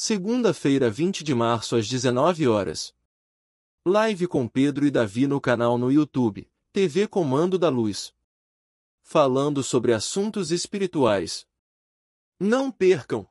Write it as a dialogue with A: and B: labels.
A: Segunda-feira, 20 de março, às 19 horas. Live com Pedro e Davi no canal no YouTube, TV Comando da Luz. Falando sobre assuntos espirituais. Não percam!